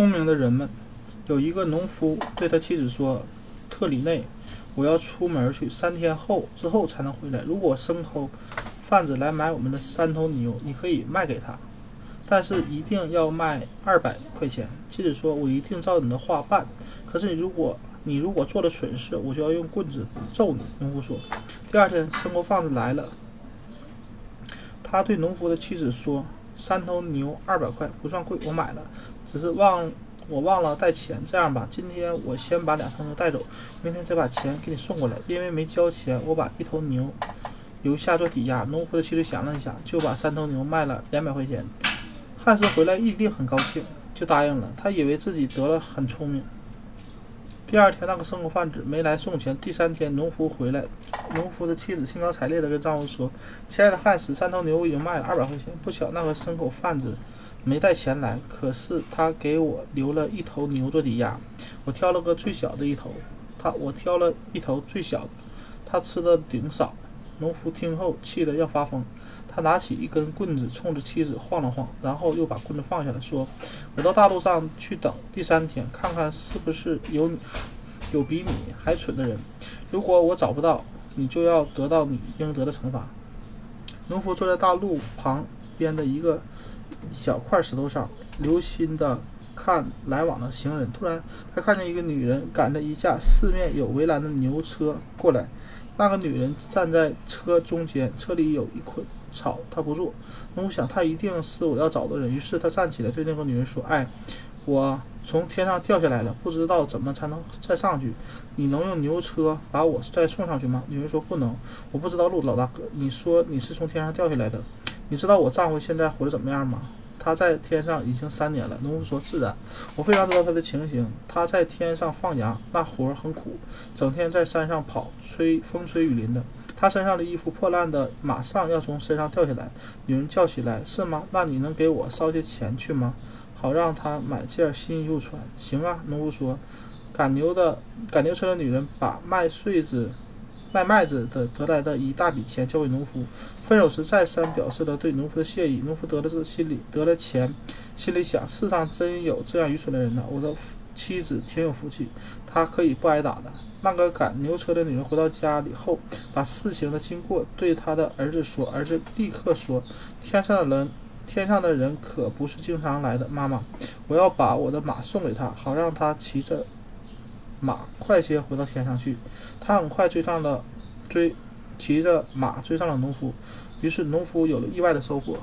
聪明的人们，有一个农夫对他妻子说：“特里内，我要出门去，三天后之后才能回来。如果牲口贩子来买我们的三头牛，你可以卖给他，但是一定要卖二百块钱。”妻子说：“我一定照你的话办。可是你如果你如果做了蠢事，我就要用棍子揍你。”农夫说。第二天，牲口贩子来了，他对农夫的妻子说。三头牛二百块不算贵，我买了，只是忘我忘了带钱。这样吧，今天我先把两头牛带走，明天再把钱给你送过来。因为没交钱，我把一头牛留下做抵押。农夫的妻子想了一下，就把三头牛卖了两百块钱。汉斯回来一定很高兴，就答应了。他以为自己得了很聪明。第二天，那个牲口贩子没来送钱。第三天，农夫回来，农夫的妻子兴高采烈地跟丈夫说：“亲爱的汉斯，三头牛我已经卖了二百块钱。不巧，那个牲口贩子没带钱来，可是他给我留了一头牛做抵押。我挑了个最小的一头，他我挑了一头最小的，他吃的顶少。”农夫听后气得要发疯。他拿起一根棍子，冲着妻子晃了晃，然后又把棍子放下来，说：“我到大路上去等第三天，看看是不是有有比你还蠢的人。如果我找不到，你就要得到你应得的惩罚。”农夫坐在大路旁边的一个小块石头上，留心的看来往的行人。突然，他看见一个女人赶着一架四面有围栏的牛车过来。那个女人站在车中间，车里有一捆。草，他不坐。那我想，她一定是我要找的人。于是他站起来，对那个女人说：“哎，我从天上掉下来了，不知道怎么才能再上去。你能用牛车把我再送上去吗？”女人说：“不能，我不知道路，老大哥。你说你是从天上掉下来的，你知道我丈夫现在活得怎么样吗？”他在天上已经三年了。农夫说：“自然，我非常知道他的情形。他在天上放羊，那活儿很苦，整天在山上跑，吹风吹雨淋的。他身上的衣服破烂的，马上要从身上掉下来。”女人叫起来：“是吗？那你能给我捎些钱去吗？好让他买件新衣服穿。”“行啊。”农夫说。赶牛的赶牛车的女人把卖穗子。卖麦子的得来的一大笔钱交给农夫，分手时再三表示了对农夫的谢意。农夫得了这心里得了钱，心里想：世上真有这样愚蠢的人呢！我的妻子挺有福气，她可以不挨打的。那个赶牛车的女人回到家里后，把事情的经过对她的儿子说。儿子立刻说：“天上的人，天上的人可不是经常来的。妈妈，我要把我的马送给他，好让他骑着。”马快些回到天上去。他很快追上了，追，骑着马追上了农夫。于是农夫有了意外的收获。